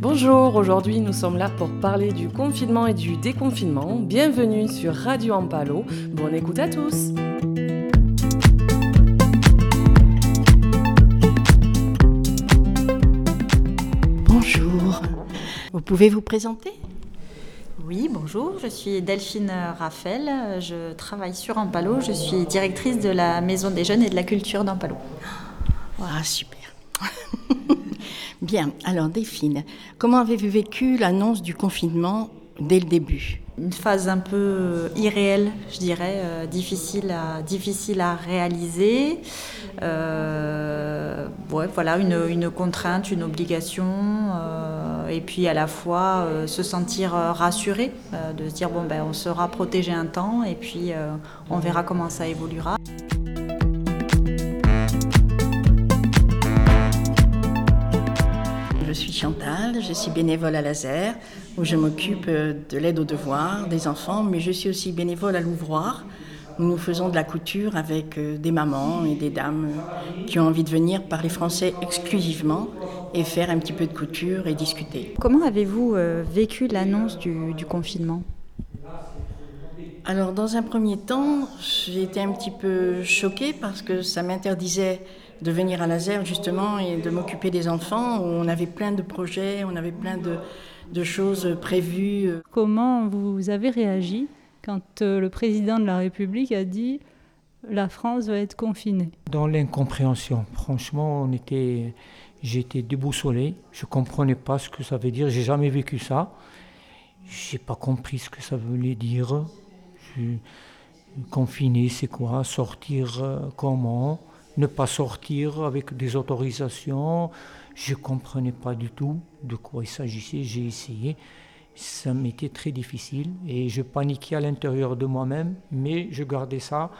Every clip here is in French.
Bonjour, aujourd'hui nous sommes là pour parler du confinement et du déconfinement. Bienvenue sur Radio Ampalo. Bonne écoute à tous. Bonjour. Vous pouvez vous présenter? Oui, bonjour, je suis Delphine Raphaël, je travaille sur Ampalo, je suis directrice de la Maison des Jeunes et de la Culture d'Ampalo. Ah, super. Bien, alors Delphine, comment avez-vous vécu l'annonce du confinement dès le début? Une phase un peu irréelle, je dirais, euh, difficile, à, réaliser. Euh, voilà, une, contrainte, une obligation, euh, et puis à la fois euh, se sentir rassuré, euh, de se dire bon ben on sera protégé un temps, et puis euh, on verra comment ça évoluera. Chantal, je suis bénévole à Laser, où je m'occupe de l'aide aux devoirs des enfants, mais je suis aussi bénévole à l'ouvroir, où nous faisons de la couture avec des mamans et des dames qui ont envie de venir parler français exclusivement et faire un petit peu de couture et discuter. Comment avez-vous euh, vécu l'annonce du, du confinement? Alors, dans un premier temps, j'ai été un petit peu choquée parce que ça m'interdisait de venir à Laser justement et de m'occuper des enfants. On avait plein de projets, on avait plein de, de choses prévues. Comment vous avez réagi quand euh, le président de la République a dit la France va être confinée? Dans l'incompréhension, franchement, on était, j'étais déboussolé. Je comprenais pas ce que ça veut dire. J'ai jamais vécu ça. J'ai pas compris ce que ça voulait dire. Je, confiné, c'est quoi? Sortir euh, comment? Ne pas sortir avec des autorisations Je comprenais pas du tout de quoi il s'agissait. J'ai essayé. Ça m'était très difficile et je paniquais à l'intérieur de moi-même, mais je gardais ça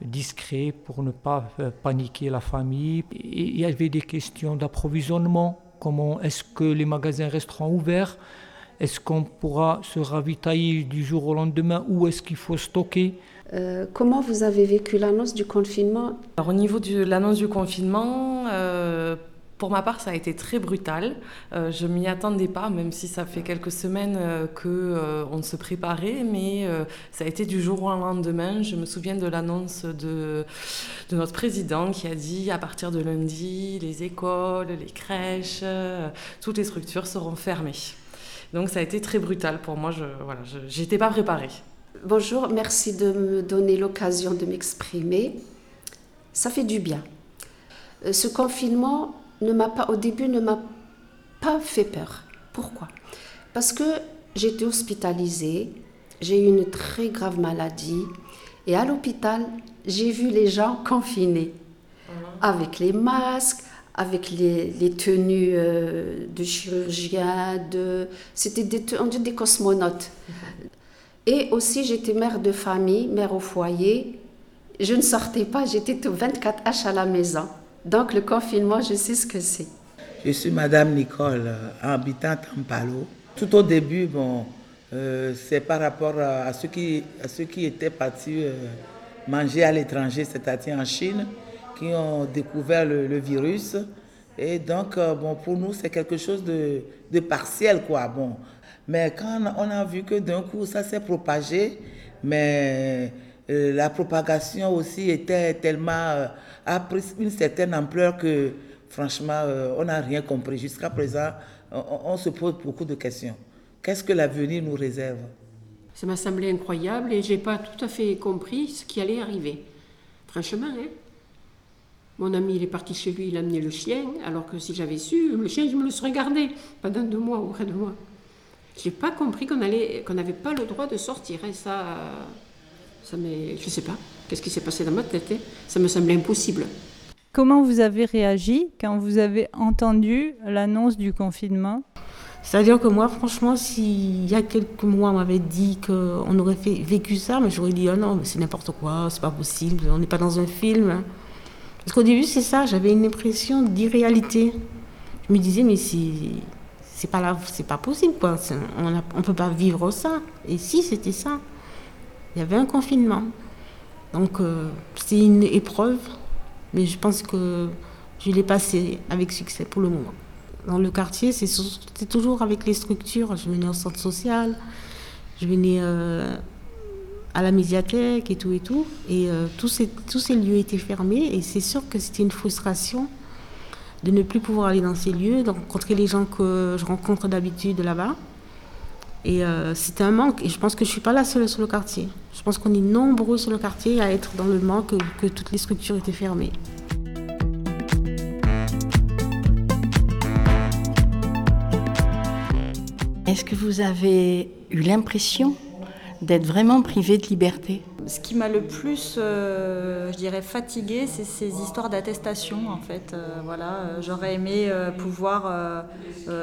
discret pour ne pas paniquer la famille. Il y avait des questions d'approvisionnement. Comment est-ce que les magasins resteront ouverts? Est-ce qu'on pourra se ravitailler du jour au lendemain? Ou est-ce qu'il faut stocker? Euh, Comment vous avez vécu l'annonce du confinement Alors, Au niveau de l'annonce du confinement, euh, pour ma part, ça a été très brutal. Euh, je m'y attendais pas, même si ça fait quelques semaines euh, euh, se préparait, mais ça a été du jour au lendemain. Je me souviens de l'annonce de, notre président qui a dit à partir de lundi, les écoles, les crèches, toutes les structures seront fermées. Donc ça a été très brutal pour moi. Je voilà, j'étais pas préparée. Bonjour, merci de me donner l'occasion de m'exprimer. Ça fait du bien. Euh, Ce confinement ne m'a pas, au début, ne m'a pas fait peur. Pourquoi? Parce que j'étais hospitalisée, j'ai eu une très grave maladie et à l'hôpital, j'ai vu les gens confinés avec les masques, avec les, les tenues euh, de chirurgiens, de, c'était des, on dit des cosmonautes. Et aussi, j'étais mère de famille, mère au foyer. Je ne sortais pas, j'étais tout 24 H à la maison. Donc, le confinement, je sais ce que c'est. Je suis Madame Nicole, euh, habitante en Palo. Tout au début, bon, euh, c'est par rapport à, ceux qui, à ceux qui étaient partis euh, manger à l'étranger, c'est-à-dire en Chine, qui ont découvert le, virus. Et donc, bon, pour nous, c'est quelque chose de, de partiel, quoi. Bon. Mais quand on a vu que d'un coup, ça s'est propagé, mais euh, la propagation aussi était tellement, euh, a pris une certaine ampleur que, franchement, euh, on n'a rien compris. Jusqu'à présent, on, se pose beaucoup de questions. Qu'est-ce que l'avenir nous réserve? Ça m'a semblé incroyable et j'ai pas tout à fait compris ce qui allait arriver. Franchement, hein. Mon ami, il est parti chez lui, il a amené le chien, alors que si j'avais su, le chien, je me le serais gardé pendant deux mois auprès de moi. J'ai pas compris qu'on allait, qu'on n'avait pas le droit de sortir. Et ça, ça m'est, je sais pas, qu'est-ce qui s'est passé dans ma tête. hein? Ça me semblait impossible. Comment vous avez réagi quand vous avez entendu l'annonce du confinement? C'est-à-dire que moi, franchement, s'il y a quelques mois, on m'avait dit qu'on aurait fait, vécu ça, mais j'aurais dit, oh non, mais c'est n'importe quoi, c'est pas possible, on n'est pas dans un film. Parce qu'au début, c'est ça, j'avais une impression d'irréalité. Je me disais, mais c'est, c'est pas là, c'est pas possible, quoi. On ne on peut pas vivre ça. Et si c'était ça, il y avait un confinement. Donc, euh, c'est une épreuve, mais je pense que je l'ai passé avec succès pour le moment. dans le quartier, c'est toujours avec les structures. Je venais au centre social, je venais euh, à la médiathèque et tout et tout. Et euh, tous, ces, tous ces lieux étaient fermés et c'est sûr que c'était une frustration de ne plus pouvoir aller dans ces lieux, de rencontrer les gens que je rencontre d'habitude là-bas. Et euh, c'était un manque. Et je pense que je ne suis pas la seule sur le quartier. Je pense qu'on est nombreux sur le quartier à être dans le manque que toutes les structures étaient fermées. Est-ce que vous avez eu l'impression d'être vraiment privé de liberté Ce qui m'a le plus, euh, je dirais, fatigué, c'est ces histoires d'attestation. En fait, euh, voilà, euh, j'aurais aimé pouvoir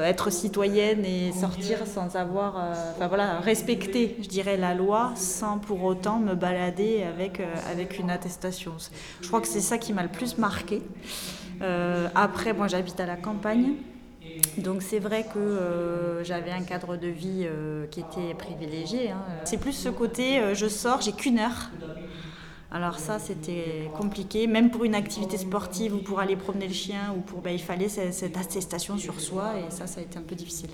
être citoyenne et sortir sans avoir, enfin voilà, respecter, je dirais, la loi sans pour autant me balader avec avec une attestation. Je crois que c'est ça qui m'a le plus marqué. après, moi, j'habite à la campagne. Donc c'est vrai que euh, j'avais un cadre de vie euh, qui était privilégié. Hein. C'est plus ce côté, euh, je sors, j'ai qu'une heure. Alors ça, c'était compliqué, même pour une activité sportive ou pour aller promener le chien, ou pour, ben, il fallait cette, attestation sur soi, et ça, ça a été un peu difficile.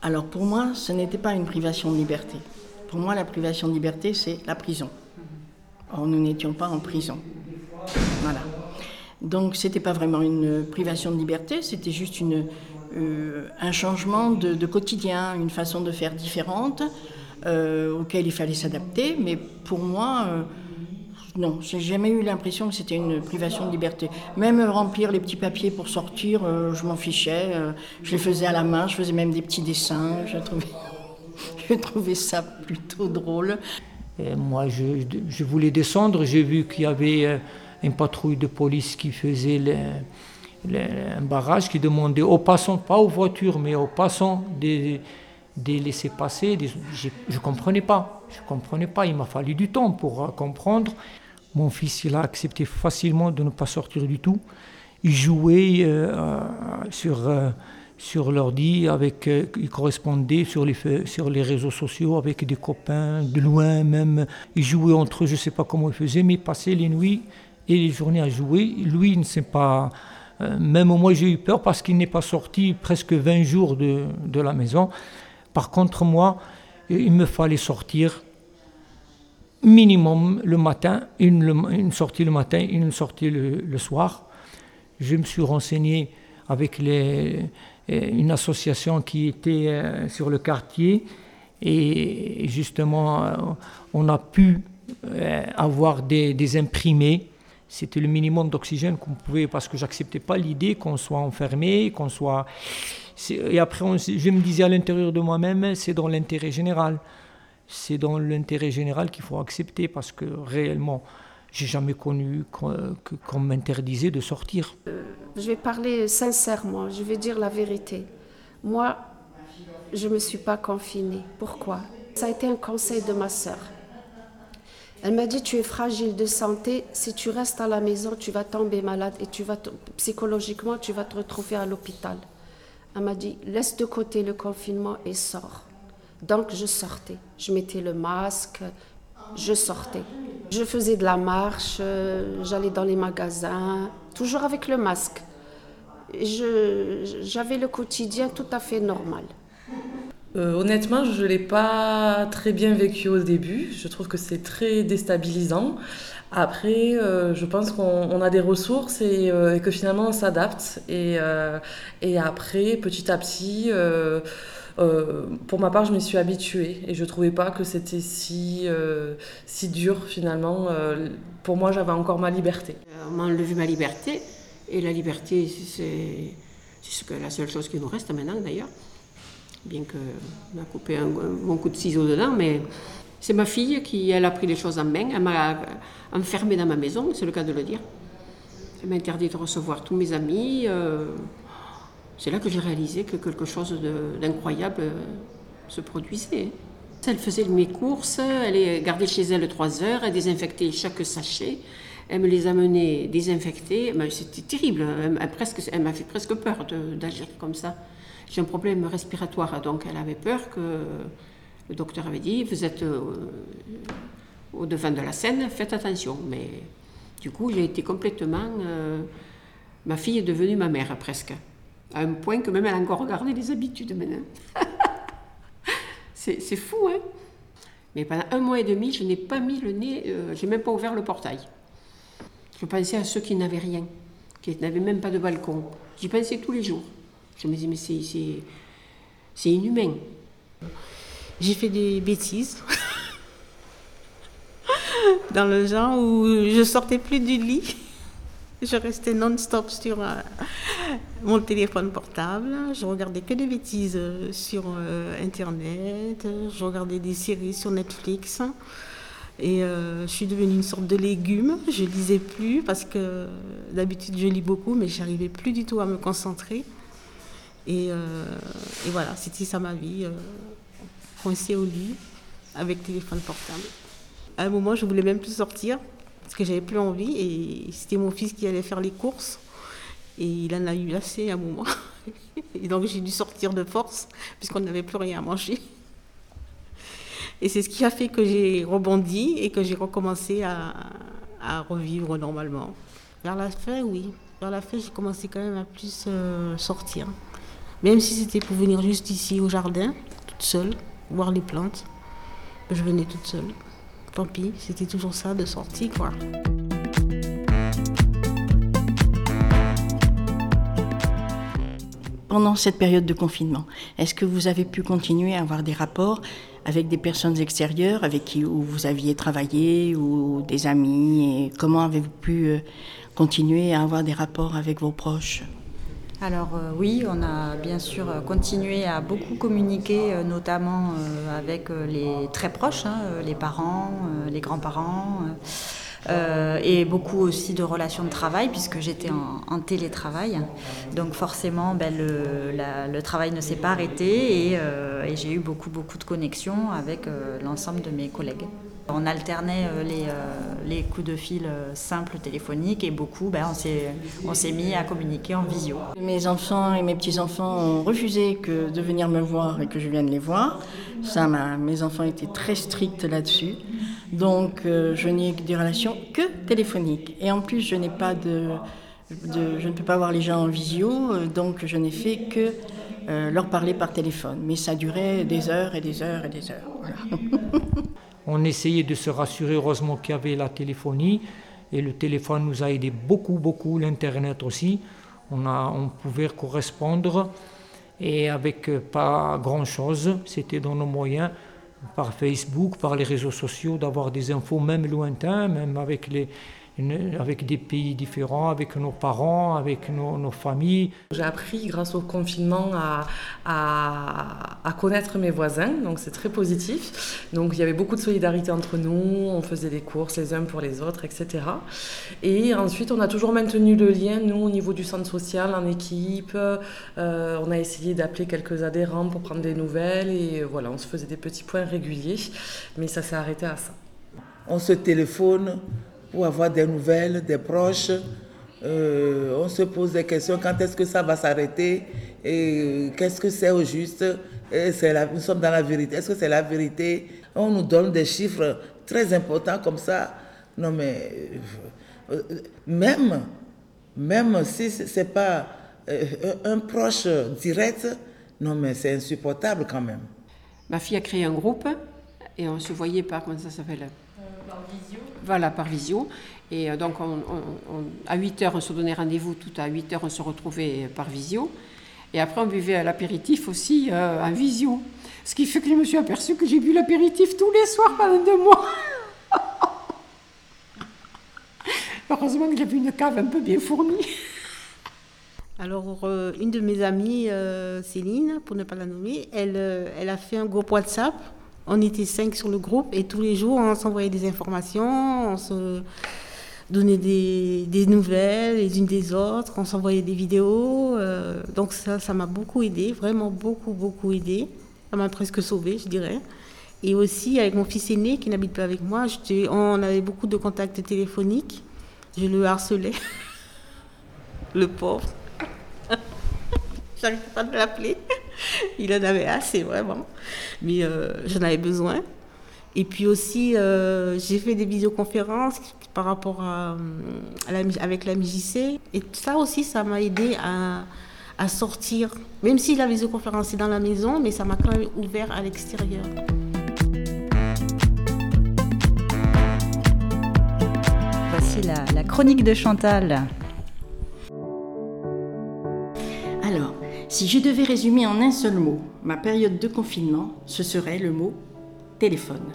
Alors pour moi, ce n'était pas une privation de liberté. Pour moi, la privation de liberté, c'est la prison. Or, nous n'étions pas en prison. Voilà. Donc, c'était pas vraiment une privation de liberté, c'était juste une, euh, un changement de, quotidien, une façon de faire différente euh, auquel il fallait s'adapter. Mais pour moi, euh, non, j'ai jamais eu l'impression que c'était une privation de liberté. Même remplir les petits papiers pour sortir, je m'en fichais. je les faisais à la main, je faisais même des petits dessins. Je trouvais, je trouvais ça plutôt drôle. Et moi, je, voulais descendre. J'ai vu qu'il y avait une patrouille de police qui faisait un barrage qui demandait aux passants, pas aux voitures, mais aux passants, de, de laisser passer. je ne comprenais pas. Je comprenais pas. Il m'a fallu du temps pour comprendre. Mon fils, il a accepté facilement de ne pas sortir du tout. Il jouait euh, sur, euh, sur l'ordi, avec, euh, il correspondait sur les, sur les réseaux sociaux avec des copains, de loin même. Il jouait entre eux, je ne sais pas comment il faisait, mais il passait les nuits et les journées à jouer. Lui, il ne sait pas euh, même moi, j'ai eu peur parce qu'il n'est pas sorti presque 20 jours de, la maison. Par contre, moi, il me fallait sortir minimum le matin, une, sortie le matin, une sortie le, soir. Je me suis renseigné avec euh, une association qui était euh, sur le quartier et justement, on a pu avoir des imprimés c'était le minimum d'oxygène qu'on pouvait, parce que j'acceptais pas l'idée qu'on soit enfermé, qu'on soit. Et après, je me disais à l'intérieur de moi-même, c'est dans l'intérêt général. C'est dans l'intérêt général qu'il faut accepter, parce que réellement, j'ai jamais connu qu'on m'interdisait de sortir. Euh, je vais parler sincèrement, je vais dire la vérité. Moi, je ne me suis pas confinée. Pourquoi? Ça a été un conseil de ma sœur. Elle m'a dit, tu es fragile de santé, si tu restes à la maison, tu vas tomber malade et tu vas psychologiquement, tu vas te retrouver à l'hôpital. Elle m'a dit, laisse de côté le confinement et sors. Donc je sortais, je mettais le masque, je sortais. Je faisais de la marche, euh, j'allais dans les magasins, toujours avec le masque. J'avais le quotidien tout à fait normal. Euh, honnêtement, je ne l'ai pas très bien vécu au début. Je trouve que c'est très déstabilisant. Après, euh, je pense qu'on a des ressources euh, et, que finalement on s'adapte. Et, après, petit à petit, pour ma part, je m'y suis habituée et je ne trouvais pas que c'était si, si dur finalement. pour moi, j'avais encore ma liberté. On m'a enlevé ma liberté et la liberté, c'est la seule chose qui nous reste maintenant d'ailleurs bien qu'on a coupé un, bon coup de ciseau dedans, mais c'est ma fille qui elle a pris les choses en main. Elle m'a enfermée dans ma maison, c'est le cas de le dire. Elle m'a interdit de recevoir tous mes amis. Euh, c'est là que j'ai réalisé que quelque chose d'incroyable euh, se produisait. Elle faisait mes courses, elle gardait chez elle trois heures, elle désinfectait chaque sachet, elle me les amenait désinfectés. C'était terrible, elle m'a fait presque peur d'agir comme ça j'ai un problème respiratoire. Donc elle avait peur que le docteur avait dit, vous êtes euh, au devant de la scène, faites attention. Mais du coup, j'ai été complètement... Euh, ma fille est devenue ma mère presque. À un point que même elle a encore regardé les habitudes maintenant. c'est fou, hein Mais pendant un mois et demi, je n'ai pas mis le nez, euh, j'ai même pas ouvert le portail. Je pensais à ceux qui n'avaient rien, qui n'avaient même pas de balcon. J'y pensais tous les jours. Je me disais, mais c'est inhumain. J'ai fait des bêtises. Dans le genre où je sortais plus du lit. Je restais non-stop sur euh, mon téléphone portable. Je regardais que des bêtises euh, sur euh, Internet. Je regardais des séries sur Netflix. Et je suis devenue une sorte de légume. Je lisais plus parce que d'habitude je lis beaucoup, mais j'arrivais plus du tout à me concentrer. Et, et voilà, c'était ça ma vie, coincée au lit avec téléphone portable. À un moment, je voulais même plus sortir parce que j'avais plus envie et c'était mon fils qui allait faire les courses et il en a eu assez à un moment. Et donc j'ai dû sortir de force puisqu'on n'avait plus rien à manger. Et c'est ce qui a fait que j'ai rebondi et que j'ai recommencé à, à, revivre normalement. Vers la fin, oui. Vers la fin, j'ai commencé quand même à plus euh, sortir. Même si c'était pour venir juste ici au jardin, toute seule, voir les plantes, je venais toute seule tant pis, c'était toujours ça de sortie, quoi. Pendant cette période de confinement, est-ce que vous avez pu continuer à avoir des rapports avec des personnes extérieures avec qui vous aviez travaillé ou des amis et Comment avez-vous pu euh, continuer à avoir des rapports avec vos proches? Alors euh, oui, on a bien sûr continué à beaucoup communiquer, euh, notamment euh, avec les très proches, hein, les parents, les grands-parents. et beaucoup aussi de relations de travail puisque j'étais en, télétravail. Donc forcément, ben, le, travail ne s'est pas arrêté et, et j'ai eu beaucoup, beaucoup de connexions avec l'ensemble de mes collègues. On alternait euh, euh, les, coups de fil euh, simples téléphoniques et beaucoup, ben, on s'est mis à communiquer en visio. Mes enfants et mes petits-enfants ont refusé de venir me voir et que je vienne les voir. Ça, mes enfants étaient très stricts là-dessus. Donc, je n'ai des relations que téléphoniques. Et en plus, je n'ai pas de, je ne peux pas voir les gens en visio, donc je n'ai fait que leur parler par téléphone. Mais ça durait des heures et des heures et des heures. On essayait de se rassurer, heureusement qu'il y avait la téléphonie, et le téléphone nous a aidé beaucoup, beaucoup, l'Internet aussi. On, on pouvait correspondre, et avec euh, pas grand-chose, c'était dans nos moyens, par Facebook, par les réseaux sociaux, d'avoir des infos même lointains, même avec les, avec des pays différents, avec nos parents, avec nos, familles. J'ai appris grâce au confinement à, à, connaître mes voisins, donc c'est très positif. Donc il y avait beaucoup de solidarité entre nous, on faisait des courses les uns pour les autres, etc. Et ensuite on a toujours maintenu le lien, nous au niveau du centre social, en équipe. Euh, on a essayé d'appeler quelques adhérents pour prendre des nouvelles et voilà, on se faisait des petits points réguliers, mais ça s'est arrêté à ça. On se téléphone pour avoir des nouvelles, des proches. Euh, on se pose des questions, quand est-ce que ça va s'arrêter et qu'est-ce que c'est au juste? Et la, Nous sommes dans la vérité. Est-ce que c'est la vérité? On nous donne des chiffres très importants comme ça. Non mais euh, même, même si ce n'est pas euh, un proche direct, non mais c'est insupportable quand même. Ma fille a créé un groupe et on se voyait pas, comment ça s'appelle? Par visio voilà, par visio. Et euh, donc, à 8 heures, on se donnait rendez-vous. Tout à 8 heures, on se retrouvait par visio. Et après, on buvait l'apéritif aussi euh, en visio. Ce qui fait que je me suis aperçue que j'ai bu l'apéritif tous les soirs pendant deux mois. Heureusement que j'avais une cave un peu bien fournie. Alors, euh, une de mes amies, Céline, pour ne pas la nommer, elle, elle a fait un groupe WhatsApp on était cinq sur le groupe et tous les jours, on s'envoyait des informations, on se donnait des, nouvelles les unes des autres, on s'envoyait des vidéos. Euh, donc ça, ça m'a beaucoup aidé, vraiment beaucoup, beaucoup aidé. Ça m'a presque sauvé, je dirais. Et aussi avec mon fils aîné qui n'habite pas avec moi, on avait beaucoup de contacts téléphoniques. Je le harcelais, le pauvre. J'arrive pas de l'appeler. Il en avait assez, vraiment. Mais euh, j'en avais besoin. Et puis aussi, euh, j'ai fait des visioconférences par rapport à, la, avec la MJC. Et ça aussi, ça m'a aidé à, à sortir. Même si la visioconférence est dans la maison, mais ça m'a quand même ouvert à l'extérieur. Voici la chronique de Chantal. Si je devais résumer en un seul mot ma période de confinement, ce serait le mot téléphone.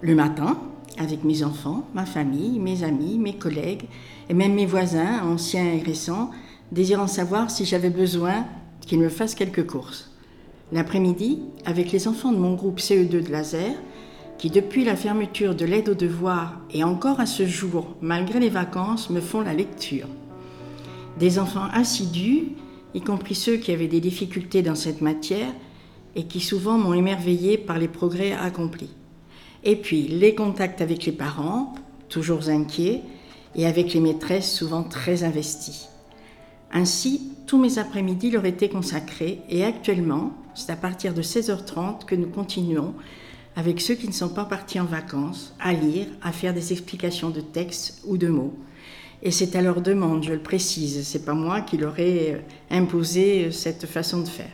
Le matin, avec mes enfants, ma famille, mes amis, mes collègues et même mes voisins, anciens et récents, désirant savoir si j'avais besoin qu'ils me fassent quelques courses. L'après-midi, avec les enfants de mon groupe CE2 de laser, qui depuis la fermeture de l'aide aux devoirs et encore à ce jour, malgré les vacances, me font la lecture. Des enfants assidus, y compris ceux qui avaient des difficultés dans cette matière et qui souvent m'ont émerveillé par les progrès accomplis. Et puis les contacts avec les parents, toujours inquiets, et avec les maîtresses souvent très investies. Ainsi, tous mes après-midi leur étaient consacrés et actuellement, c'est à partir de 16h30 que nous continuons avec ceux qui ne sont pas partis en vacances à lire, à faire des explications de textes ou de mots. Et c'est à leur demande, je le précise, c'est pas moi qui leur ai euh, imposé euh, cette façon de faire.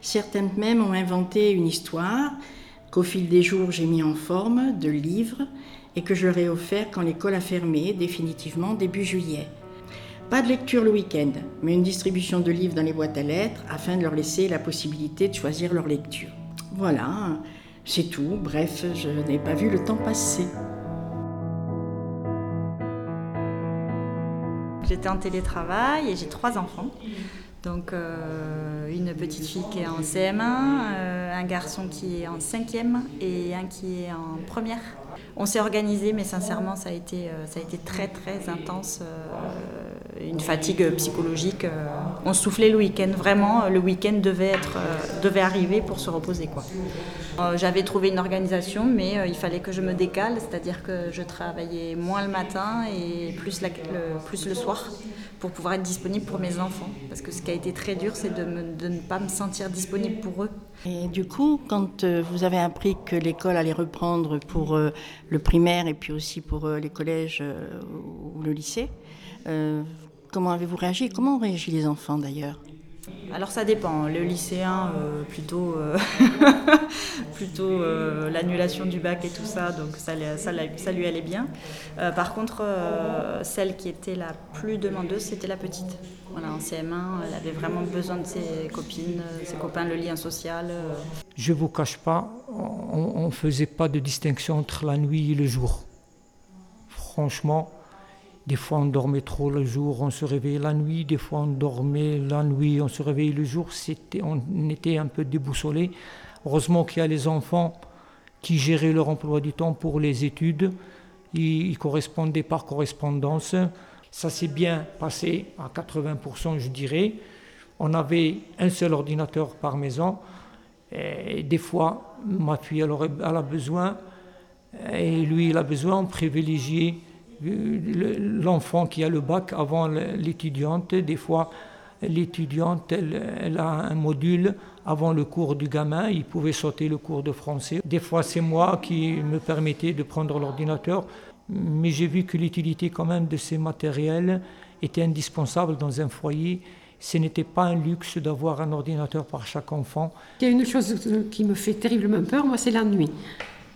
Certaines même ont inventé une histoire qu'au fil des jours j'ai mis en forme de livres et que je leur ai offert quand l'école a fermé définitivement début juillet. Pas de lecture le week-end, mais une distribution de livres dans les boîtes à lettres afin de leur laisser la possibilité de choisir leur lecture. Voilà, c'est tout. Bref, je n'ai pas vu le temps passer. J'étais en télétravail et j'ai trois enfants. Donc euh, une petite fille qui est en CM1, euh, un garçon qui est en cinquième et un qui est en première. On s'est organisé, mais sincèrement, ça a été, euh, ça a été très très intense. Une fatigue psychologique. on soufflait le week-end, vraiment. Le week-end devait, être, devait arriver pour se reposer. quoi. J'avais trouvé une organisation, mais il fallait que je me décale, c'est-à-dire que je travaillais moins le matin et plus, le, plus le soir pour pouvoir être disponible pour mes enfants. Parce que ce qui a été très dur, c'est de, de, ne pas me sentir disponible pour eux. Et du coup, quand euh, vous avez appris que l'école allait reprendre pour euh, le primaire et puis aussi pour euh, les collèges ou le lycée, comment avez-vous réagi? Comment ont réagi les enfants d'ailleurs? Alors ça dépend. Le lycéen, euh, plutôt, euh, plutôt euh, l'annulation du bac et tout ça, donc ça, ça, ça lui allait bien. par contre, celle qui était la plus demandeuse, c'était la petite. Voilà, en CM1, elle avait vraiment besoin de ses copines, ses copains, le lien social. Je ne vous cache pas, on ne faisait pas de distinction entre la nuit et le jour. Franchement, des fois, on dormait trop le jour, on se réveillait la nuit. Des fois, on dormait la nuit, on se réveillait le jour. On était un peu déboussolé. Heureusement qu'il y a les enfants qui géraient leur emploi du temps pour les études. Ils, correspondaient par correspondance. Ça s'est bien passé à 80%, je dirais. On avait un seul ordinateur par maison. Des fois, ma fille, a besoin, et lui, il a besoin, on privilégiait l'enfant qui a le bac avant l'étudiante. Des fois, l'étudiante, elle, a un module avant le cours du gamin, il pouvait sauter le cours de français. Des fois, c'est moi qui me permettais de prendre l'ordinateur, mais j'ai vu que l'utilité quand même de ces matériels était indispensable dans un foyer. Ce n'était pas un luxe d'avoir un ordinateur par chaque enfant. Il y a une chose qui me fait terriblement peur, moi, c'est la nuit.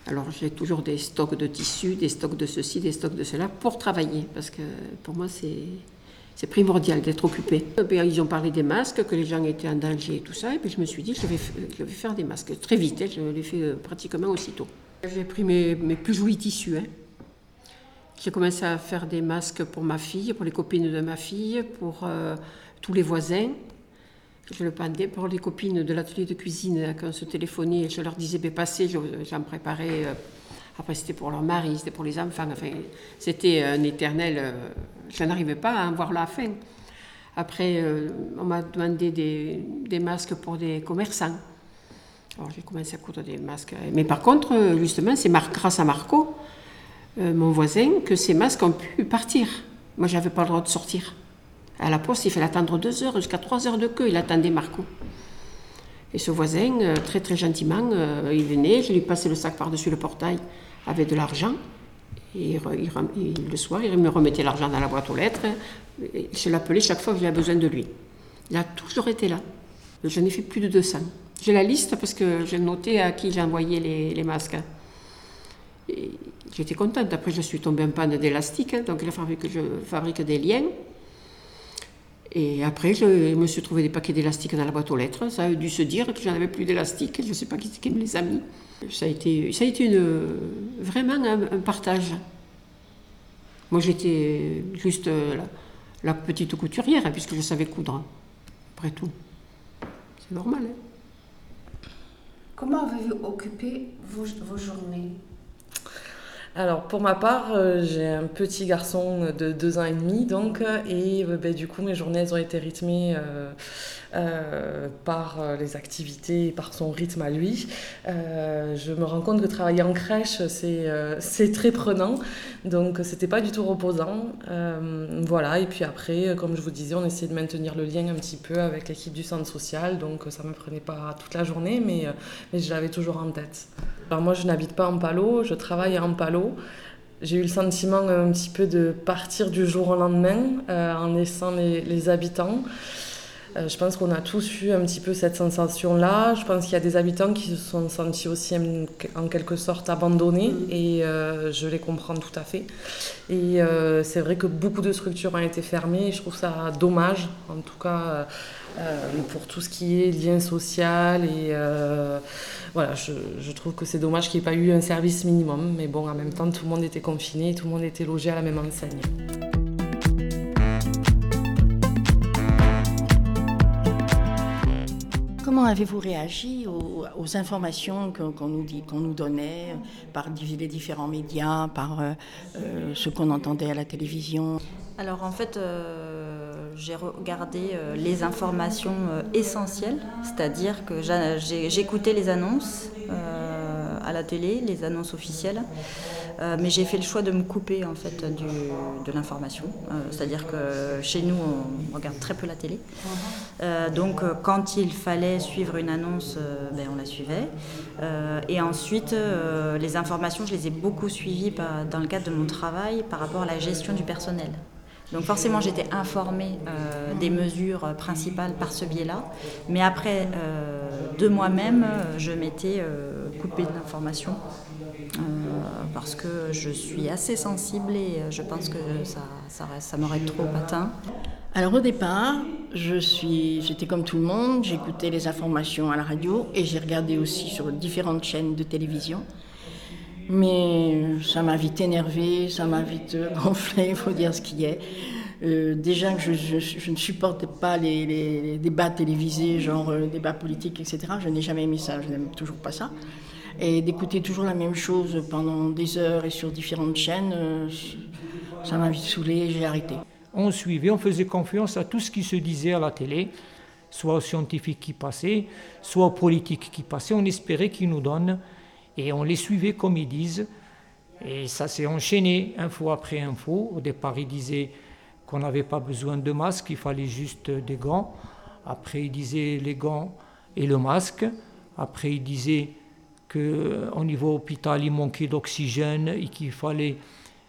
Alors j'ai toujours des stocks de tissus, des stocks de ceci, des stocks de cela pour travailler, parce que pour moi c'est primordial d'être occupé. Ils ont parlé des masques, que les gens étaient en danger et tout ça, et puis je me suis dit je vais, je vais faire des masques très vite, hein, je l'ai fait euh, pratiquement aussitôt. J'ai pris mes, mes, plus jolis tissus. Hein. J'ai commencé à faire des masques pour ma fille, pour les copines de ma fille, pour euh, tous les voisins je le pendais pour les copines de l'atelier de cuisine quand on se téléphonait, je leur disais, ben, passez, j'en préparais. Euh, après, c'était pour leur mari, c'était pour les enfants. Enfin, c'était un éternel. Euh, je n'arrivais pas à en voir la fin. Après, euh, on m'a demandé des, des, masques pour des commerçants. Alors, j'ai commencé à coudre des masques. Mais par contre, justement, c'est grâce à Marco, mon voisin, que ces masques ont pu partir. Moi, j'avais pas le droit de sortir. À la poste, il fallait attendre deux heures, jusqu'à trois heures de queue. Il attendait Marco. Et ce voisin, euh, très très gentiment, euh, il venait, je lui passais le sac par-dessus le portail avec de l'argent. Et le soir, il me remettait l'argent dans la boîte aux lettres. je l'appelais chaque fois que j'avais besoin de lui. Il a toujours été là. J'en ai fait plus de 200. J'ai la liste parce que j'ai noté à qui j'ai envoyé les, masques. J'étais contente. Après, je suis tombée en panne d'élastique, hein, donc il a fallu que je fabrique des liens. Et après, je me suis trouvé des paquets d'élastiques dans la boîte aux lettres. Ça a dû se dire que j'en avais plus d'élastiques. Je ne sais pas qui, qui, me les a mis. Ça a été, ça a été une, vraiment un, partage. Moi, j'étais juste euh, la, petite couturière, hein, puisque je savais coudre. Après tout. C'est normal. Hein. Comment avez-vous occupé vos journées? Alors pour ma part, euh, j'ai un petit garçon de deux ans et demi, donc, et euh, ben, du coup mes journées ont été rythmées euh, par les activités, par son rythme à lui. je me rends compte que travailler en crèche, c'est très prenant, donc c'était pas du tout reposant. voilà, et puis après, comme je vous disais, on essayait de maintenir le lien un petit peu avec l'équipe du centre social, donc ça me prenait pas toute la journée, mais, je l'avais toujours en tête. Alors moi je n'habite pas en Palo, je travaille en Palo. J'ai eu le sentiment un petit peu de partir du jour au lendemain euh, en laissant les, habitants. Euh, je pense qu'on a tous eu un petit peu cette sensation-là. Je pense qu'il y a des habitants qui se sont sentis aussi en, quelque sorte abandonnés mm. et euh, je les comprends tout à fait. Et c'est vrai que beaucoup de structures ont été fermées et je trouve ça dommage, en tout cas pour tout ce qui est lien social et voilà, je, trouve que c'est dommage qu'il n'y ait pas eu un service minimum, mais bon, en même temps, tout le monde était confiné, tout le monde était logé à la même enseigne. Comment avez-vous réagi aux, informations qu'on nous, donnait par les différents médias, par euh, euh, ce qu'on entendait à la télévision? Alors en fait, euh, j'ai regardé les informations essentielles, c'est-à-dire que j'écoutais les annonces à la télé, les annonces officielles. Euh, mais j'ai fait le choix de me couper en fait de l'information. Euh, c'est-à-dire que chez nous, on regarde très peu la télé. Euh, donc quand il fallait suivre une annonce, ben, on la suivait. et ensuite, les informations, je les ai beaucoup suivies dans le cadre de mon travail par rapport à la gestion du personnel. Donc forcément, j'étais informée des mesures principales par ce biais-là. Mais après, de moi-même, je m'étais coupée de l'information euh, parce que je suis assez sensible et euh, je pense que ça, ça, ça m'aurait trop atteint. Alors au départ, je suis, j'étais comme tout le monde, j'écoutais les informations à la radio et j'ai regardé aussi sur différentes chaînes de télévision. Mais ça m'a vite énervé, ça m'a vite gonflé, il faut dire ce qui est. Euh, déjà que je, ne supportais pas les, débats télévisés, genre débats politiques, etc. Je n'ai jamais aimé ça, je n'aime toujours pas ça. Et d'écouter toujours la même chose pendant des heures et sur différentes chaînes, euh, ça m'a vite saoulé j'ai arrêté. On suivait, on faisait confiance à tout ce qui se disait à la télé, soit aux scientifiques qui passaient, soit aux politiques qui passaient. On espérait qu'ils nous donnent et on les suivait comme ils disent. Et ça s'est enchaîné info après info. Au départ, ils disaient qu'on n'avait pas besoin de masque, il fallait juste des gants. Après, ils disaient les gants et le masque. Après, ils disaient qu'au euh, niveau hôpital, il manquait d'oxygène et qu'il fallait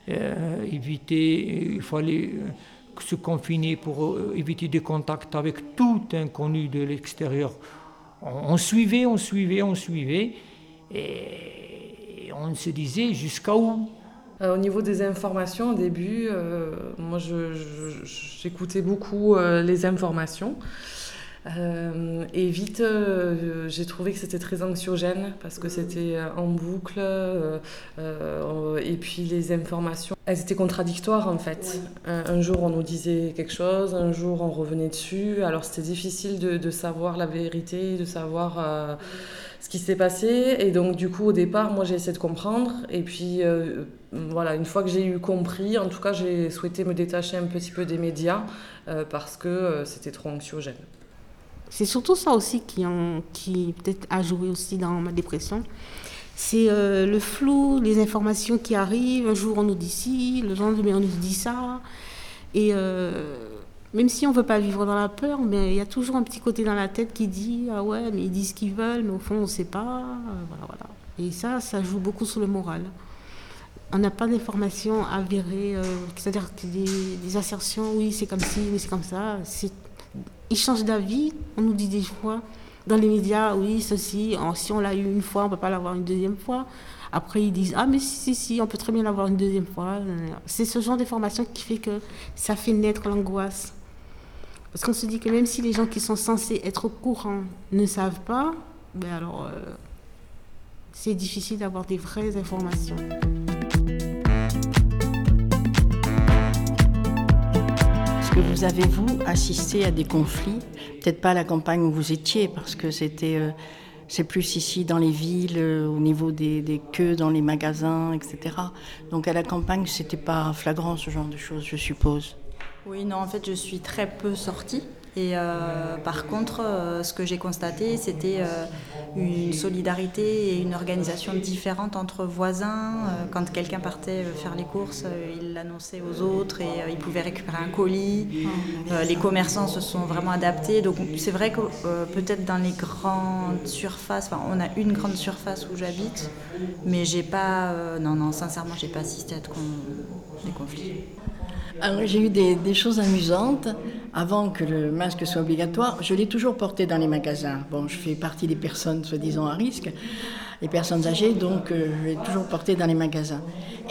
euh, éviter, il fallait euh, se confiner pour éviter des contacts avec tout inconnu de l'extérieur. On, suivait, on suivait, on suivait, et on se disait jusqu'à où? Au niveau des informations, au début, moi j'écoutais beaucoup les informations. Euh, et vite, euh, j'ai trouvé que c'était très anxiogène parce que c'était euh, en boucle. et puis les informations, elles étaient contradictoires en fait. Un, jour, on nous disait quelque chose, un jour, on revenait dessus. Alors c'était difficile de, de, savoir la vérité, de savoir ce qui s'est passé. Et donc, du coup, au départ, moi, j'ai essayé de comprendre. Et puis, voilà, une fois que j'ai eu compris, en tout cas, j'ai souhaité me détacher un petit peu des médias parce que c'était trop anxiogène. C'est surtout ça aussi qui, qui peut-être a joué aussi dans ma dépression. C'est euh, le flou, les informations qui arrivent. Un jour on nous dit ci, le lendemain on nous dit ça. Et euh, même si on ne veut pas vivre dans la peur, mais il y a toujours un petit côté dans la tête qui dit ah ouais, mais ils disent ce qu'ils veulent, mais au fond on ne sait pas. Voilà, voilà. Et ça, ça joue beaucoup sur le moral. On n'a pas d'informations avérées, euh, c'est-à-dire des, assertions, oui c'est comme ci, oui c'est comme ça. Ils changent d'avis. On nous dit des fois dans les médias, oui, ceci, si on l'a eu une fois, on ne peut pas l'avoir une deuxième fois. Après, ils disent, ah, mais si, si, si, on peut très bien l'avoir une deuxième fois. C'est ce genre d'information qui fait que ça fait naître l'angoisse. Parce qu'on se dit que même si les gens qui sont censés être au courant ne savent pas, ben alors euh, c'est difficile d'avoir des vraies informations. Est-ce que vous avez, vous, assisté à des conflits? Peut-être pas à la campagne où vous étiez, parce que c'était... Euh, c'est plus ici dans les villes, euh, au niveau des, des, queues dans les magasins, etc. Donc à la campagne, c'était pas flagrant ce genre de choses, je suppose. Oui, non, en fait, je suis très peu sortie. Et euh, par contre, euh, ce que j'ai constaté, c'était euh, une solidarité et une organisation différente entre voisins. quand quelqu'un partait faire les courses, il l'annonçait aux autres et il pouvait récupérer un colis. les commerçants se sont vraiment adaptés. Donc c'est vrai que peut-être dans les grandes surfaces, enfin, on a une grande surface où j'habite, mais j'ai pas, non, non, sincèrement, j'ai pas assisté à des conflits. J'ai eu des, choses amusantes. Avant que le masque soit obligatoire, je l'ai toujours porté dans les magasins. Bon, je fais partie des personnes soi-disant à risque, les personnes âgées, donc euh, je l'ai toujours porté dans les magasins.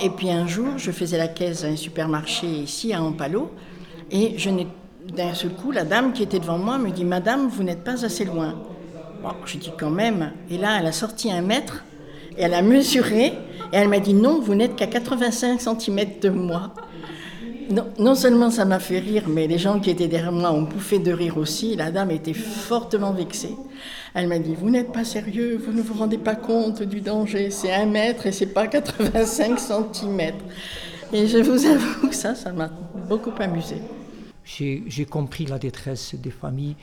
Et puis un jour, je faisais la caisse à un supermarché ici à Ampalo, et d'un seul coup, la dame qui était devant moi me dit Madame, vous n'êtes pas assez loin. Bon, je dis quand même. Et là, elle a sorti un mètre, et elle a mesuré, et elle m'a dit Non, vous n'êtes qu'à 85 cm de moi. Non, seulement ça m'a fait rire, mais les gens qui étaient derrière moi ont bouffé de rire aussi. La dame était fortement vexée. Elle m'a dit Vous n'êtes pas sérieux, vous ne vous rendez pas compte du danger. C'est un mètre et c'est pas 85 cm. Et je vous avoue que ça, ça m'a beaucoup amusé. J'ai compris la détresse des familles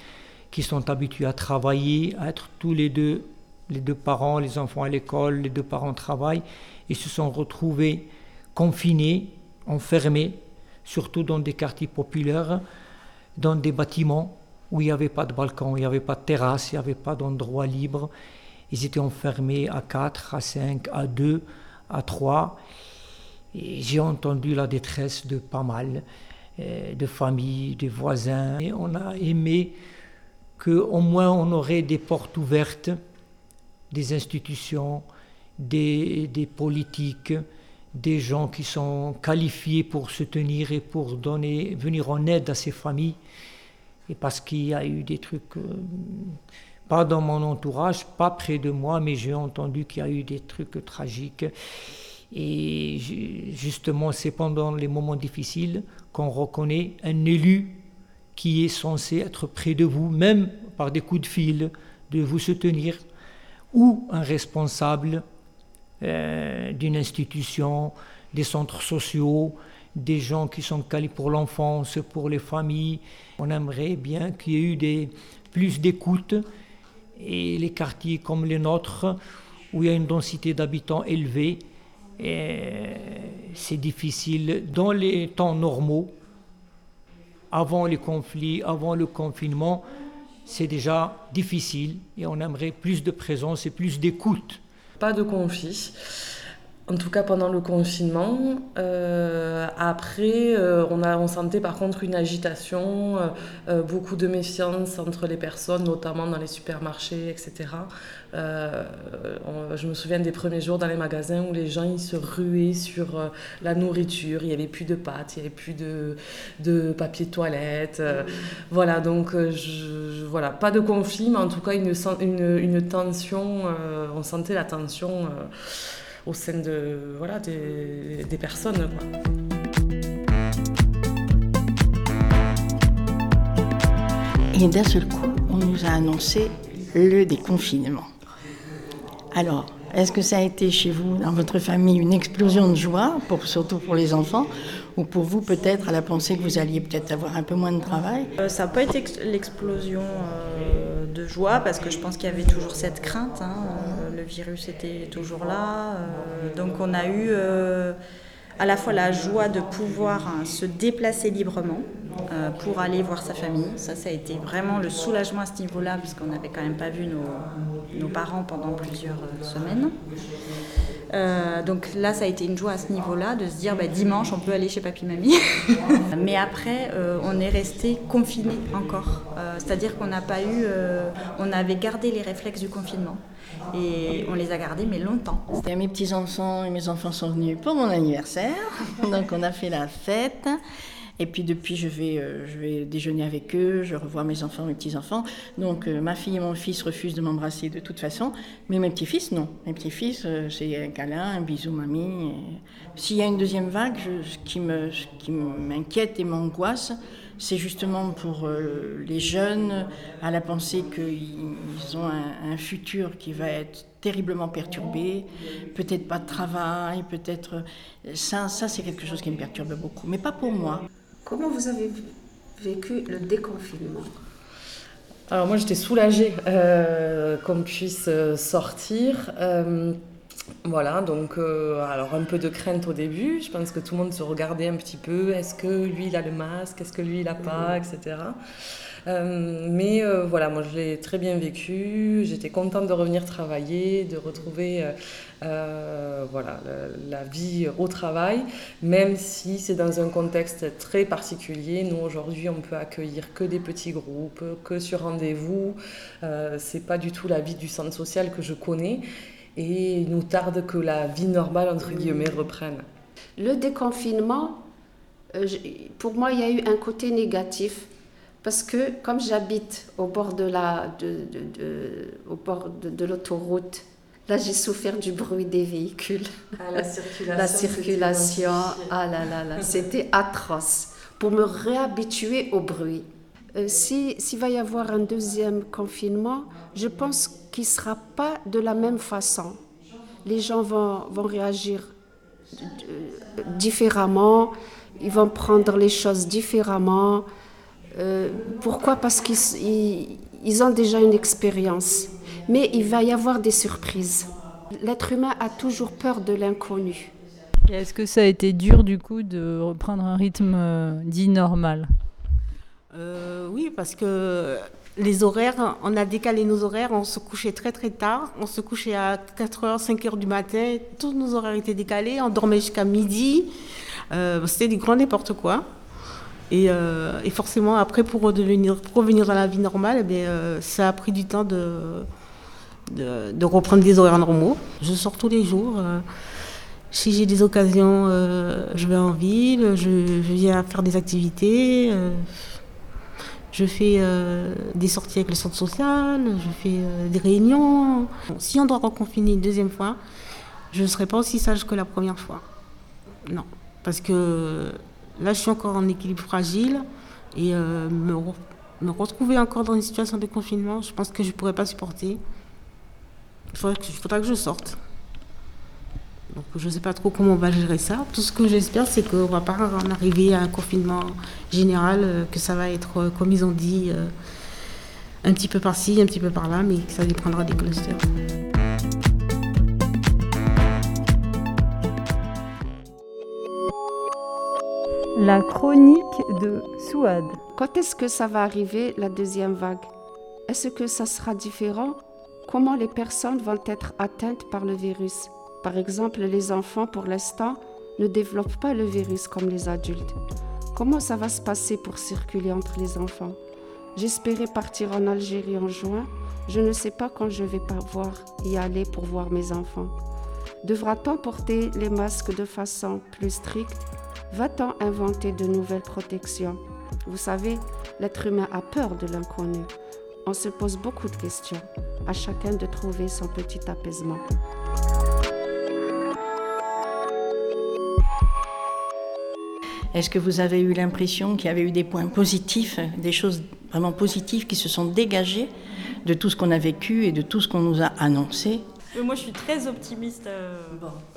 qui sont habituées à travailler, à être tous les deux, les deux parents, les enfants à l'école, les deux parents travaillent, et se sont retrouvés confinés, enfermés surtout dans des quartiers populaires, dans des bâtiments où il n'y avait pas de balcon, il n'y avait pas de terrasse, il n'y avait pas d'endroit libre. Ils étaient enfermés à 4, à 5, à 2, à 3. Et j'ai entendu la détresse de pas mal euh, de familles, de voisins. Et on a aimé qu'au moins on aurait des portes ouvertes, des institutions, des, des politiques, des gens qui sont qualifiés pour se tenir et pour donner, venir en aide à ces familles. Et parce qu'il y a eu des trucs, euh, pas dans mon entourage, pas près de moi, mais j'ai entendu qu'il y a eu des trucs tragiques. Et justement, c'est pendant les moments difficiles qu'on reconnaît un élu qui est censé être près de vous, même par des coups de fil, de vous soutenir, ou un responsable euh, d'une institution, des centres sociaux, des gens qui sont calés pour l'enfance, pour les familles. On aimerait bien qu'il y ait eu plus d'écoute et les quartiers comme les nôtres, où il y a une densité d'habitants élevée, c'est difficile dans les temps normaux, avant les conflits, avant le confinement, c'est déjà difficile et on aimerait plus de présence et plus d'écoute pas de conflit. En tout cas pendant le confinement. Euh, après, euh, on, a, on sentait par contre une agitation, euh, beaucoup de méfiance entre les personnes, notamment dans les supermarchés, etc. je me souviens des premiers jours dans les magasins où les gens ils se ruaient sur la nourriture. Il n'y avait plus de pâtes, il n'y avait plus de, de papier toilette. voilà, donc voilà, pas de conflit, mais en tout cas une tension. on sentait la tension au sein de, voilà, des, des personnes. Et d'un seul coup, on nous a annoncé le déconfinement. Alors, est-ce que ça a été chez vous, dans votre famille, une explosion de joie, pour, surtout pour les enfants, ou pour vous peut-être à la pensée que vous alliez peut-être avoir un peu moins de travail? Euh, Ça n'a pas été l'explosion euh, de joie, parce que je pense qu'il y avait toujours cette crainte. Hein, le virus était toujours là. Euh, donc on a eu euh, à la fois la joie de pouvoir hein, se déplacer librement euh, pour aller voir sa famille. Ça, ça a été vraiment le soulagement à ce niveau-là, puisqu'on n'avait quand même pas vu nos, nos, parents pendant plusieurs semaines. Euh, donc là, ça a été une joie à ce niveau-là de se dire bah, dimanche, on peut aller chez papy mamie. Mais après, on est resté confiné encore. C'est-à-dire qu'on n'a pas eu, on avait gardé les réflexes du confinement et on les a gardés mais longtemps. C'était mes petits enfants et mes enfants sont venus pour mon anniversaire, donc on a fait la fête. Et puis depuis, je vais, euh, je vais déjeuner avec eux, je revois mes enfants, mes petits-enfants. Donc euh, ma fille et mon fils refusent de m'embrasser de toute façon, mais mes petits-fils, non. Mes petits-fils, euh, c'est un câlin, un bisou mamie. S'il y a une deuxième vague, ce qui m'inquiète et m'angoisse, c'est justement pour les jeunes à la pensée qu'ils ont un, un futur qui va être terriblement perturbé, peut-être pas de travail, peut-être... Ça, ça c'est quelque chose qui me perturbe beaucoup, mais pas pour moi. Comment vous avez vécu le déconfinement? Alors moi j'étais soulagée euh, qu'on puisse euh, sortir. Euh, voilà, donc alors un peu de crainte au début. Je pense que tout le monde se regardait un petit peu. Est-ce que lui il a le masque? Est-ce que lui il a pas? Etc. Euh, mais euh, voilà, moi je l'ai très bien vécu. J'étais contente de revenir travailler, de retrouver euh, voilà, la, vie au travail, même si c'est dans un contexte très particulier. Nous aujourd'hui, on peut accueillir que des petits groupes, que sur rendez-vous. c'est pas du tout la vie du centre social que je connais. Et il nous tarde que la vie normale, entre guillemets, reprenne. Le déconfinement, pour moi, il y a eu un côté négatif parce que comme j'habite au bord de la, de, de, au bord de, l'autoroute, là j'ai souffert du bruit des véhicules. Ah, la circulation. la circulation, ah là là là, c'était atroce. Pour me réhabituer au bruit. Euh, S'il va y avoir un deuxième confinement, je pense qu'il ne sera pas de la même façon. Les gens vont, vont réagir différemment, ils vont prendre les choses différemment. Euh, pourquoi? Parce qu'ils ont déjà une expérience. Mais il va y avoir des surprises. L'être humain a toujours peur de l'inconnu. Est-ce que ça a été dur du coup de reprendre un rythme euh, dit normal? Euh, Oui, parce que les horaires, on a décalé nos horaires, on se couchait très très tard, on se couchait à 4h, 5h du matin, tous nos horaires étaient décalés, on dormait jusqu'à midi, c'était du grand n'importe quoi. Euh, et, forcément, après, pour, revenir dans la vie normale, eh euh, ça a pris du temps de, de, reprendre des horaires normaux. Je sors tous les jours. Euh, si j'ai des occasions, je vais en ville, je, viens faire des activités. Je fais des sorties avec le centre social, je fais des réunions. si on doit reconfiner une deuxième fois, je ne serai pas aussi sage que la première fois. Non. Parce que Là, je suis encore en équilibre fragile et euh, me, retrouver encore dans une situation de confinement, je pense que je ne pourrais pas supporter. Il faudra que, je sorte. Donc, je ne sais pas trop comment on va gérer ça. Tout ce que j'espère, c'est qu'on ne va pas en arriver à un confinement général, euh, que ça va être, euh, comme ils ont dit, un petit peu par-ci, un petit peu par-là, mais que ça dépendra des clusters. La chronique de Souad. Quand est-ce que ça va arriver, la deuxième vague? Est-ce que ça sera différent? Comment les personnes vont être atteintes par le virus? Par exemple, les enfants, pour l'instant, ne développent pas le virus comme les adultes. Comment ça va se passer pour circuler entre les enfants? J'espérais partir en Algérie en juin. Je ne sais pas quand je vais pouvoir y aller pour voir mes enfants. Devra-t-on porter les masques de façon plus stricte? Va-t-on inventer de nouvelles protections? Vous savez, l'être humain a peur de l'inconnu. On se pose beaucoup de questions, à chacun de trouver son petit apaisement. Est-ce que vous avez eu l'impression qu'il y avait eu des points positifs, des choses vraiment positives qui se sont dégagées de tout ce qu'on a vécu et de tout ce qu'on nous a annoncé euh, moi, je suis très optimiste euh,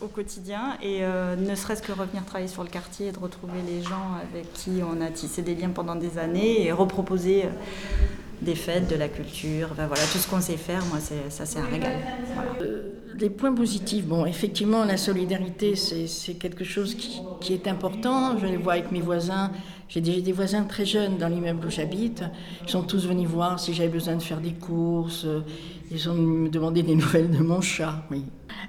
au quotidien et euh, ne serait-ce que revenir travailler sur le quartier et de retrouver les gens avec qui on a tissé des liens pendant des années et reproposer des fêtes, de la culture, voilà, tout ce qu'on sait faire, moi, ça, c'est un régal. Les points positifs, bon, effectivement, la solidarité, c'est quelque chose qui, est important. Je le vois avec mes voisins. J'ai des voisins très jeunes dans l'immeuble où j'habite. Ils sont tous venus voir si j'avais besoin de faire des courses. Ils ont demandé des nouvelles de mon chat.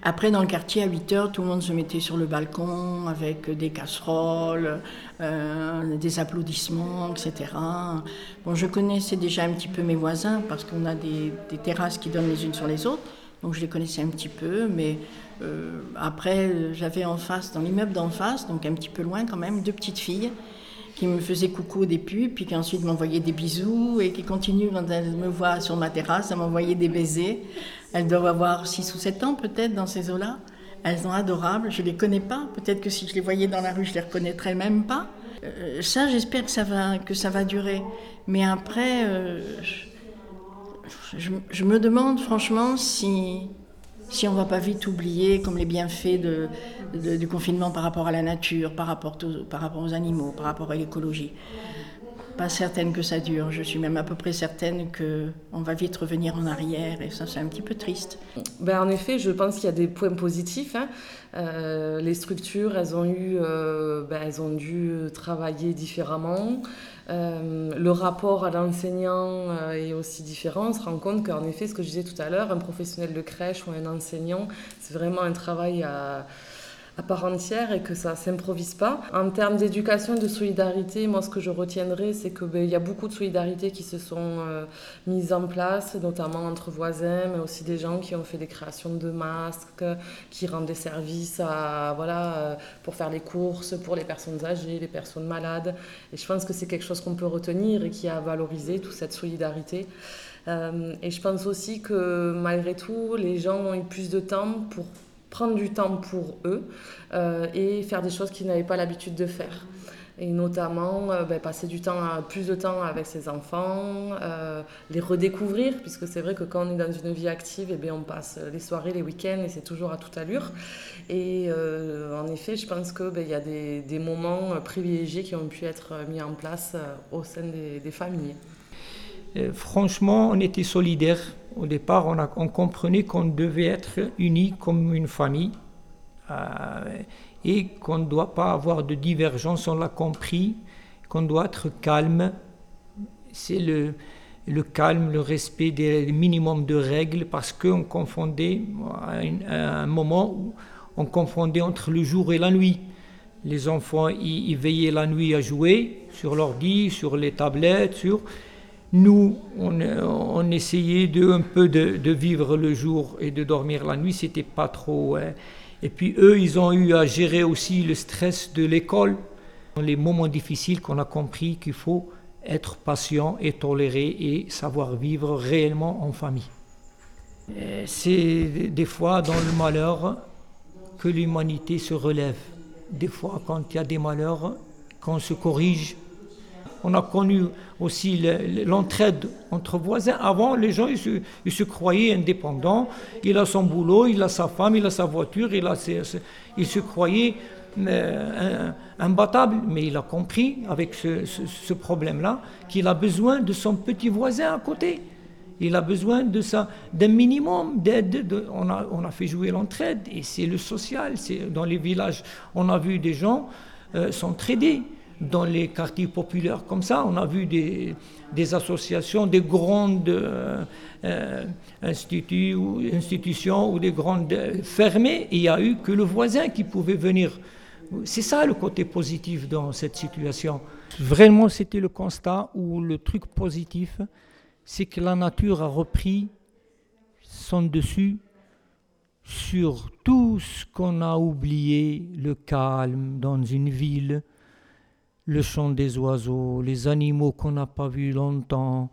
Après, dans le quartier, à 8 heures, tout le monde se mettait sur le balcon avec des casseroles, euh, des applaudissements, etc. Bon, je connaissais déjà un petit peu mes voisins parce qu'on a des, terrasses qui donnent les unes sur les autres. Donc je les connaissais un petit peu, mais euh, après, j'avais en face, dans l'immeuble d'en face, donc un petit peu loin quand même, deux petites filles qui me faisaient coucou au début, puis qui ensuite m'envoyaient des bisous et qui continuent quand me voient sur ma terrasse à m'envoyer des baisers. Elles doivent avoir 6 ou 7 ans peut-être dans ces eaux-là. Elles sont adorables, je ne les connais pas. Peut-être que si je les voyais dans la rue, je ne les reconnaîtrais même pas. Euh, ça, j'espère que ça, va, que ça va durer. Mais après, euh, je, me demande franchement si, si on ne va pas vite oublier comme les bienfaits du confinement par rapport à la nature, par rapport, aux animaux, par rapport à l'écologie. Pas certaine que ça dure. Je suis même à peu près certaine qu'on va vite revenir en arrière et ça, c'est un petit peu triste. Ben, en effet, je pense qu'il y a des points positifs. Hein. Euh, les structures, euh, ben, elles ont dû travailler différemment. Euh, le rapport à l'enseignant est aussi différent. On se rend compte qu'en effet, ce que je disais tout à l'heure, un professionnel de crèche ou un enseignant, c'est vraiment un travail à à part entière et que ça s'improvise pas. En termes d'éducation de solidarité, moi ce que je retiendrai, c'est qu'il ben, y a beaucoup de solidarité qui se sont euh, mises en place, notamment entre voisins, mais aussi des gens qui ont fait des créations de masques, qui rendent des services à, voilà, euh, pour faire les courses pour les personnes âgées, les personnes malades. Et je pense que c'est quelque chose qu'on peut retenir et qui a valorisé toute cette solidarité. Euh, et je pense aussi que malgré tout, les gens ont eu plus de temps pour prendre du temps pour eux euh, et faire des choses qu'ils n'avaient pas l'habitude de faire. Et notamment euh, ben, passer du temps, plus de temps avec ses enfants, euh, les redécouvrir, puisque c'est vrai que quand on est dans une vie active, eh bien, on passe les soirées, les week-ends, et c'est toujours à toute allure. Et en effet, je pense qu'il ben, y a des, des, moments privilégiés qui ont pu être mis en place au sein des, des familles. franchement, on était solidaires au départ, on, comprenait qu'on devait être unis comme une famille euh, et qu'on ne doit pas avoir de divergence. On l'a compris, qu'on doit être calme. C'est le, calme, le respect des minimums de règles parce qu'on confondait, un moment on confondait entre le jour et la nuit. Les enfants, ils, veillaient la nuit à jouer sur l'ordi, sur les tablettes, sur nous, on, essayait de, un peu de, vivre le jour et de dormir la nuit, c'était pas trop. Hein. Et puis eux, ils ont eu à gérer aussi le stress de l'école, les moments difficiles qu'on a compris qu'il faut être patient et tolérer et savoir vivre réellement en famille. C'est des fois dans le malheur que l'humanité se relève. Des fois, quand il y a des malheurs, qu'on se corrige on a connu aussi l'entraide entre voisins. Avant, les gens, ils se, croyaient indépendants. Il a son boulot, il a sa femme, il a sa voiture, il, se croyait euh, imbattable. Mais il a compris, avec ce, problème-là, qu'il a besoin de son petit voisin à côté. Il a besoin d'un minimum d'aide. On a, fait jouer l'entraide et c'est le social. Dans les villages, on a vu des gens euh, s'entraider dans les quartiers populaires comme ça. On a vu des, associations, des grandes euh, euh, instituts ou institutions ou des grandes fermées. il n'y a eu que le voisin qui pouvait venir. C'est ça le côté positif dans cette situation. Vraiment, c'était le constat où le truc positif, c'est que la nature a repris son dessus sur tout ce qu'on a oublié, le calme dans une ville, le chant des oiseaux, les animaux qu'on n'a pas vus longtemps,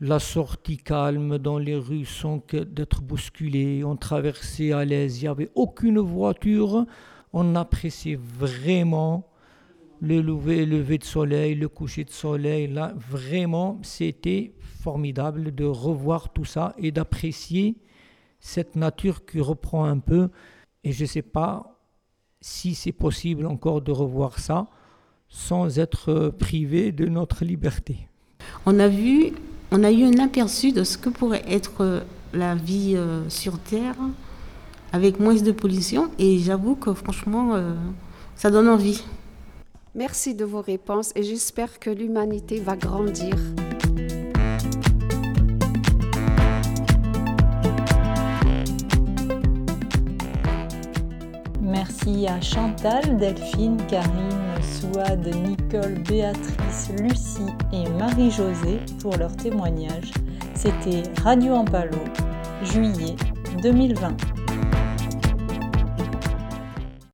la sortie calme dans les rues sans d'être bousculés, on traversait à l'aise, il n'y avait aucune voiture, on appréciait vraiment le lever, le lever de soleil, le coucher de soleil, là vraiment c'était formidable de revoir tout ça et d'apprécier cette nature qui reprend un peu. Et je ne sais pas si c'est possible encore de revoir ça sans être privé de notre liberté. On a vu, on a eu un aperçu de ce que pourrait être la vie euh, sur Terre avec moins de pollution et j'avoue que franchement, euh, ça donne envie. Merci de vos réponses et j'espère que l'humanité va grandir. Merci à Chantal, Delphine, Karine, Souad, Nicole, Béatrice, Lucie et Marie-Josée pour leur témoignage. C'était Radio Ampalo, juillet 2020.